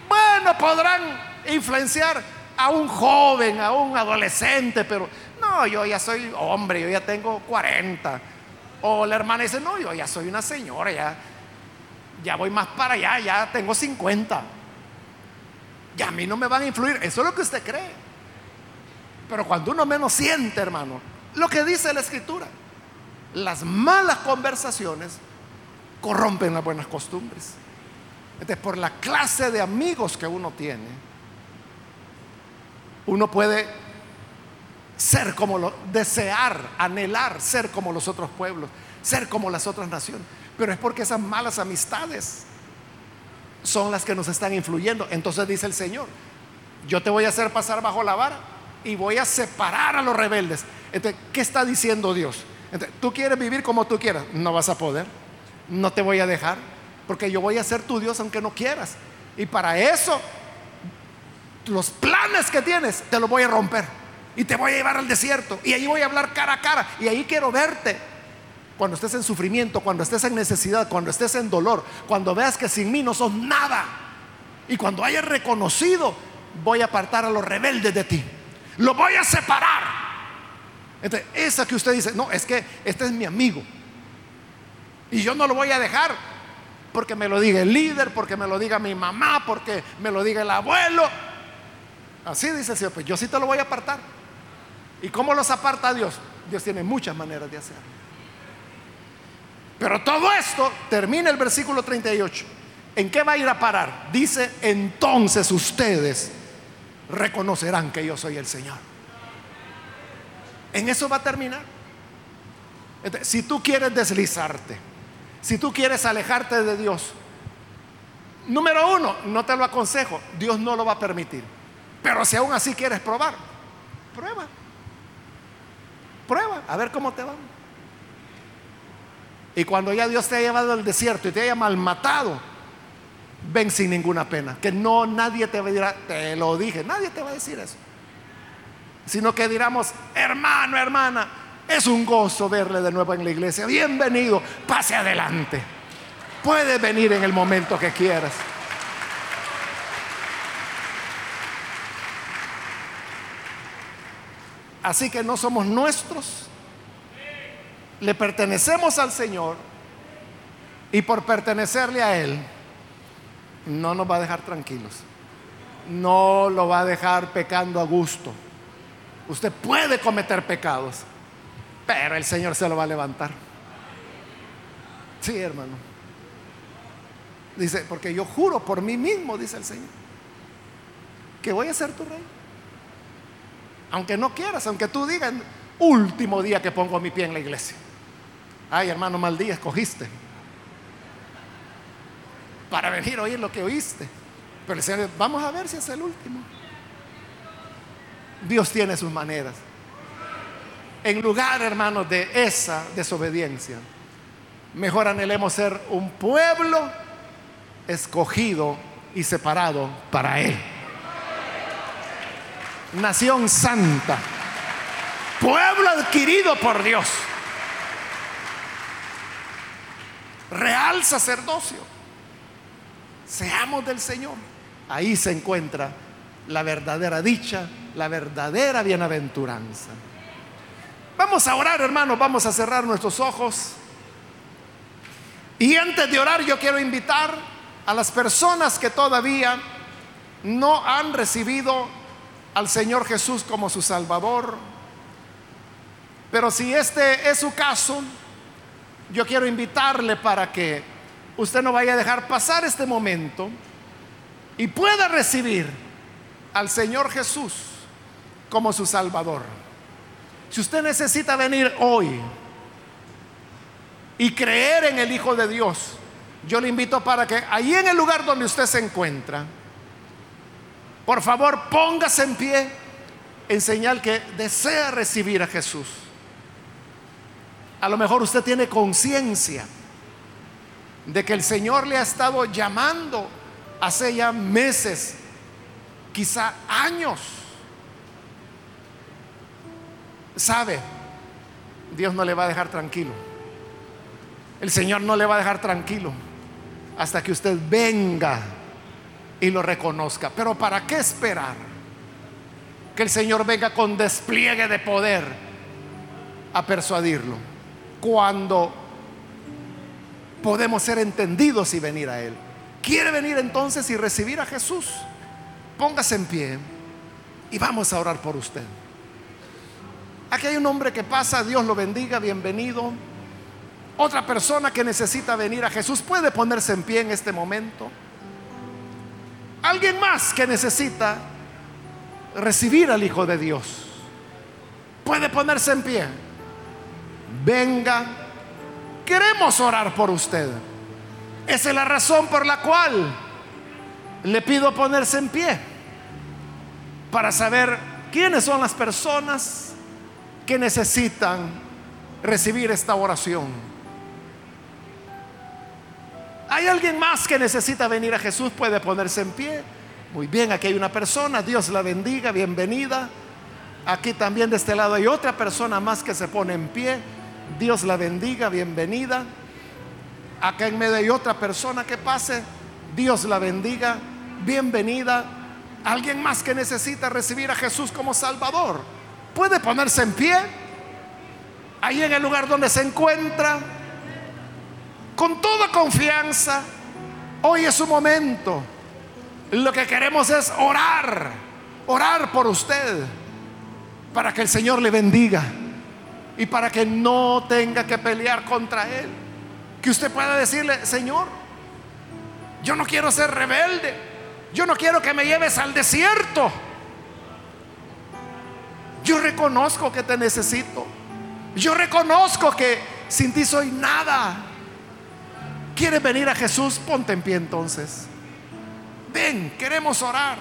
bueno, podrán influenciar a un joven, a un adolescente, pero no, yo ya soy hombre, yo ya tengo 40. O la hermana dice, no, yo ya soy una señora, ya, ya voy más para allá, ya tengo 50. Y a mí no me van a influir. Eso es lo que usted cree. Pero cuando uno menos siente, hermano, lo que dice la escritura, las malas conversaciones corrompen las buenas costumbres. Entonces, por la clase de amigos que uno tiene, uno puede ser como lo, desear, anhelar ser como los otros pueblos, ser como las otras naciones. Pero es porque esas malas amistades son las que nos están influyendo. Entonces dice el Señor, yo te voy a hacer pasar bajo la vara y voy a separar a los rebeldes. Entonces, ¿qué está diciendo Dios? Tú quieres vivir como tú quieras, no vas a poder. No te voy a dejar, porque yo voy a ser tu Dios aunque no quieras. Y para eso, los planes que tienes, te los voy a romper. Y te voy a llevar al desierto. Y ahí voy a hablar cara a cara. Y ahí quiero verte. Cuando estés en sufrimiento, cuando estés en necesidad, cuando estés en dolor, cuando veas que sin mí no sos nada. Y cuando hayas reconocido, voy a apartar a los rebeldes de ti. Lo voy a separar. Entonces, esa que usted dice, no, es que este es mi amigo. Y yo no lo voy a dejar porque me lo diga el líder, porque me lo diga mi mamá, porque me lo diga el abuelo. Así dice el Señor, pues yo sí te lo voy a apartar. ¿Y cómo los aparta Dios? Dios tiene muchas maneras de hacerlo. Pero todo esto termina el versículo 38. ¿En qué va a ir a parar? Dice, entonces ustedes reconocerán que yo soy el Señor. En eso va a terminar. si tú quieres deslizarte, si tú quieres alejarte de Dios, número uno, no te lo aconsejo, Dios no lo va a permitir. Pero si aún así quieres probar, prueba. Prueba, a ver cómo te va. Y cuando ya Dios te ha llevado al desierto y te haya malmatado, ven sin ninguna pena. Que no nadie te va te lo dije, nadie te va a decir eso sino que diramos, hermano, hermana, es un gozo verle de nuevo en la iglesia. Bienvenido, pase adelante. Puede venir en el momento que quieras. Así que no somos nuestros, le pertenecemos al Señor y por pertenecerle a Él, no nos va a dejar tranquilos, no lo va a dejar pecando a gusto Usted puede cometer pecados, Pero el Señor se lo va a levantar. Sí, hermano. Dice, porque yo juro por mí mismo, dice el Señor, que voy a ser tu rey. Aunque no quieras, aunque tú digas, último día que pongo mi pie en la iglesia. Ay, hermano, mal día escogiste. Para venir a oír lo que oíste. Pero el Señor, vamos a ver si es el último. Dios tiene sus maneras. En lugar, hermanos, de esa desobediencia, mejor anhelemos ser un pueblo escogido y separado para Él. Nación santa, pueblo adquirido por Dios, real sacerdocio. Seamos del Señor. Ahí se encuentra la verdadera dicha, la verdadera bienaventuranza. Vamos a orar, hermanos, vamos a cerrar nuestros ojos. Y antes de orar yo quiero invitar a las personas que todavía no han recibido al Señor Jesús como su Salvador. Pero si este es su caso, yo quiero invitarle para que usted no vaya a dejar pasar este momento y pueda recibir al Señor Jesús como su Salvador. Si usted necesita venir hoy y creer en el Hijo de Dios, yo le invito para que ahí en el lugar donde usted se encuentra, por favor póngase en pie en señal que desea recibir a Jesús. A lo mejor usted tiene conciencia de que el Señor le ha estado llamando hace ya meses, quizá años sabe, Dios no le va a dejar tranquilo. El Señor no le va a dejar tranquilo hasta que usted venga y lo reconozca. Pero ¿para qué esperar? Que el Señor venga con despliegue de poder a persuadirlo. Cuando podemos ser entendidos y venir a Él. ¿Quiere venir entonces y recibir a Jesús? Póngase en pie y vamos a orar por usted. Aquí hay un hombre que pasa, Dios lo bendiga, bienvenido. Otra persona que necesita venir a Jesús puede ponerse en pie en este momento. Alguien más que necesita recibir al Hijo de Dios puede ponerse en pie. Venga, queremos orar por usted. Esa es la razón por la cual le pido ponerse en pie para saber quiénes son las personas que necesitan recibir esta oración. ¿Hay alguien más que necesita venir a Jesús? Puede ponerse en pie. Muy bien, aquí hay una persona, Dios la bendiga, bienvenida. Aquí también de este lado hay otra persona más que se pone en pie. Dios la bendiga, bienvenida. Acá en medio hay otra persona que pase. Dios la bendiga, bienvenida. Alguien más que necesita recibir a Jesús como Salvador puede ponerse en pie, ahí en el lugar donde se encuentra, con toda confianza. Hoy es su momento. Lo que queremos es orar, orar por usted, para que el Señor le bendiga y para que no tenga que pelear contra Él. Que usted pueda decirle, Señor, yo no quiero ser rebelde, yo no quiero que me lleves al desierto. Yo reconozco que te necesito. Yo reconozco que sin ti soy nada. ¿Quieres venir a Jesús? Ponte en pie entonces. Ven, queremos orar.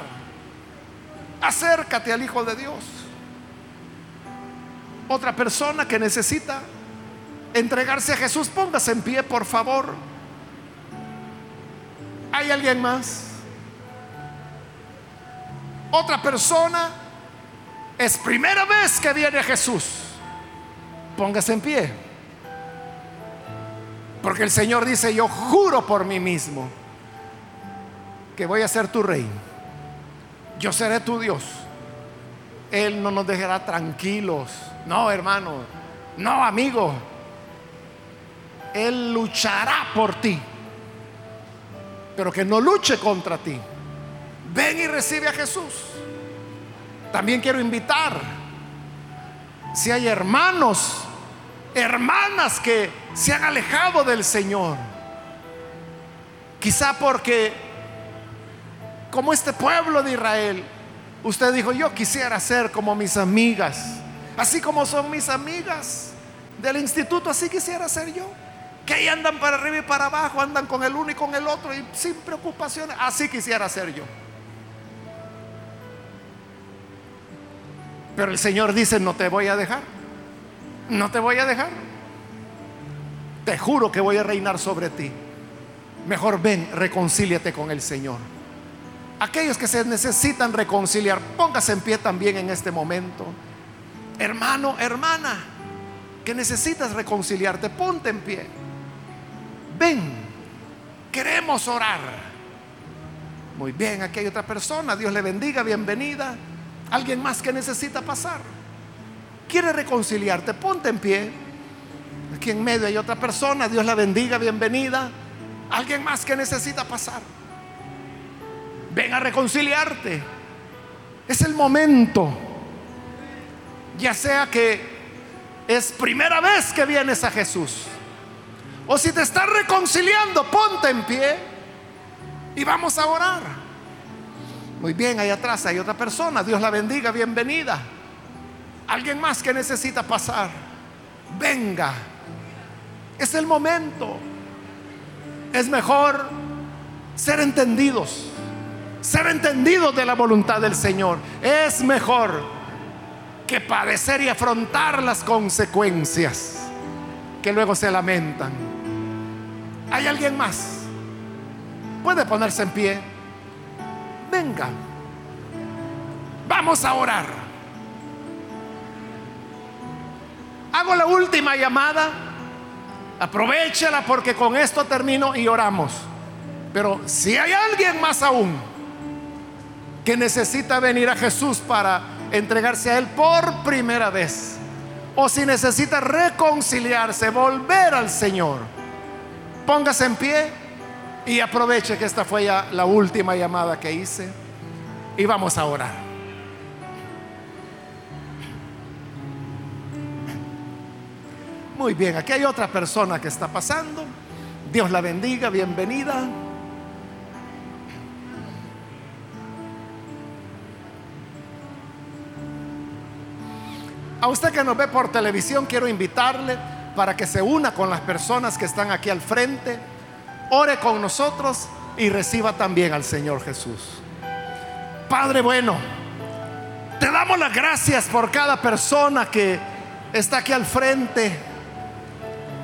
Acércate al Hijo de Dios. Otra persona que necesita entregarse a Jesús, póngase en pie, por favor. ¿Hay alguien más? Otra persona es primera vez que viene Jesús. Póngase en pie. Porque el Señor dice, yo juro por mí mismo que voy a ser tu rey. Yo seré tu Dios. Él no nos dejará tranquilos. No, hermano. No, amigo. Él luchará por ti. Pero que no luche contra ti. Ven y recibe a Jesús. También quiero invitar, si hay hermanos hermanas que se han alejado del Señor. Quizá porque, como este pueblo de Israel, usted dijo, yo quisiera ser como mis amigas, así como son mis amigas del instituto, así quisiera ser yo. Que ahí andan para arriba y para abajo, andan con el uno y con el otro y sin preocupaciones, así quisiera ser yo. Pero el Señor dice, no te voy a dejar. No te voy a dejar. Te juro que voy a reinar sobre ti. Mejor ven, reconcíliate con el Señor. Aquellos que se necesitan reconciliar, póngase en pie también en este momento. Hermano, hermana, que necesitas reconciliarte, ponte en pie. Ven, queremos orar. Muy bien, aquí hay otra persona, Dios le bendiga, bienvenida. Alguien más que necesita pasar. Quiere reconciliarte, ponte en pie. Aquí en medio hay otra persona, Dios la bendiga, bienvenida. Alguien más que necesita pasar. Ven a reconciliarte. Es el momento. Ya sea que es primera vez que vienes a Jesús. O si te estás reconciliando, ponte en pie y vamos a orar. Muy bien, ahí atrás hay otra persona. Dios la bendiga, bienvenida. Alguien más que necesita pasar. Venga. Es el momento. Es mejor ser entendidos. Ser entendidos de la voluntad del Señor. Es mejor que padecer y afrontar las consecuencias que luego se lamentan. ¿Hay alguien más? Puede ponerse en pie venga, vamos a orar. Hago la última llamada, aprovechala porque con esto termino y oramos. Pero si hay alguien más aún que necesita venir a Jesús para entregarse a Él por primera vez, o si necesita reconciliarse, volver al Señor, póngase en pie y aproveche que esta fue ya la última llamada que hice. Y vamos a orar. Muy bien, aquí hay otra persona que está pasando. Dios la bendiga, bienvenida. A usted que nos ve por televisión, quiero invitarle para que se una con las personas que están aquí al frente ore con nosotros y reciba también al Señor Jesús. Padre bueno, te damos las gracias por cada persona que está aquí al frente,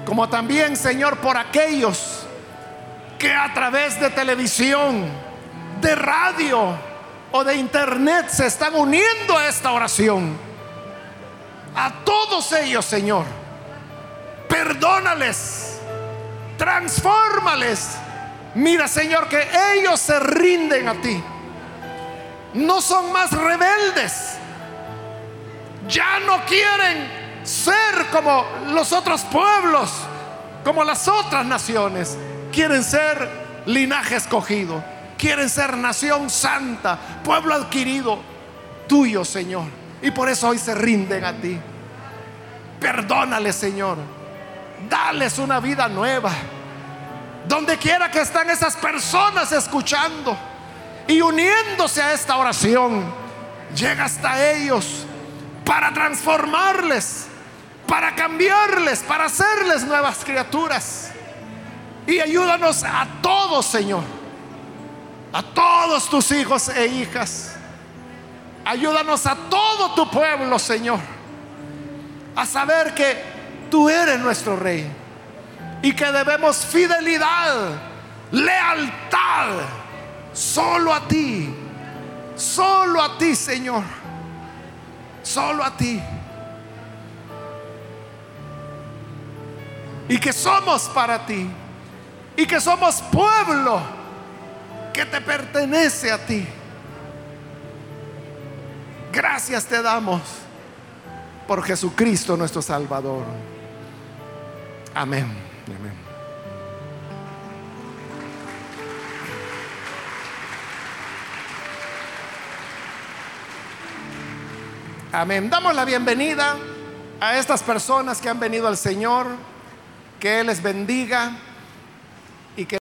como también, Señor, por aquellos que a través de televisión, de radio o de internet se están uniendo a esta oración. A todos ellos, Señor, perdónales transfórmales. Mira, Señor, que ellos se rinden a ti. No son más rebeldes. Ya no quieren ser como los otros pueblos, como las otras naciones. Quieren ser linaje escogido. Quieren ser nación santa, pueblo adquirido tuyo, Señor. Y por eso hoy se rinden a ti. Perdónale, Señor Dales una vida nueva. Donde quiera que están esas personas escuchando y uniéndose a esta oración, llega hasta ellos para transformarles, para cambiarles, para hacerles nuevas criaturas. Y ayúdanos a todos, Señor, a todos tus hijos e hijas. Ayúdanos a todo tu pueblo, Señor, a saber que tú eres nuestro rey y que debemos fidelidad, lealtad, solo a ti, solo a ti, Señor, solo a ti. Y que somos para ti, y que somos pueblo que te pertenece a ti. Gracias te damos por Jesucristo nuestro Salvador. Amén. Amén. Amén. Damos la bienvenida a estas personas que han venido al Señor, que Él les bendiga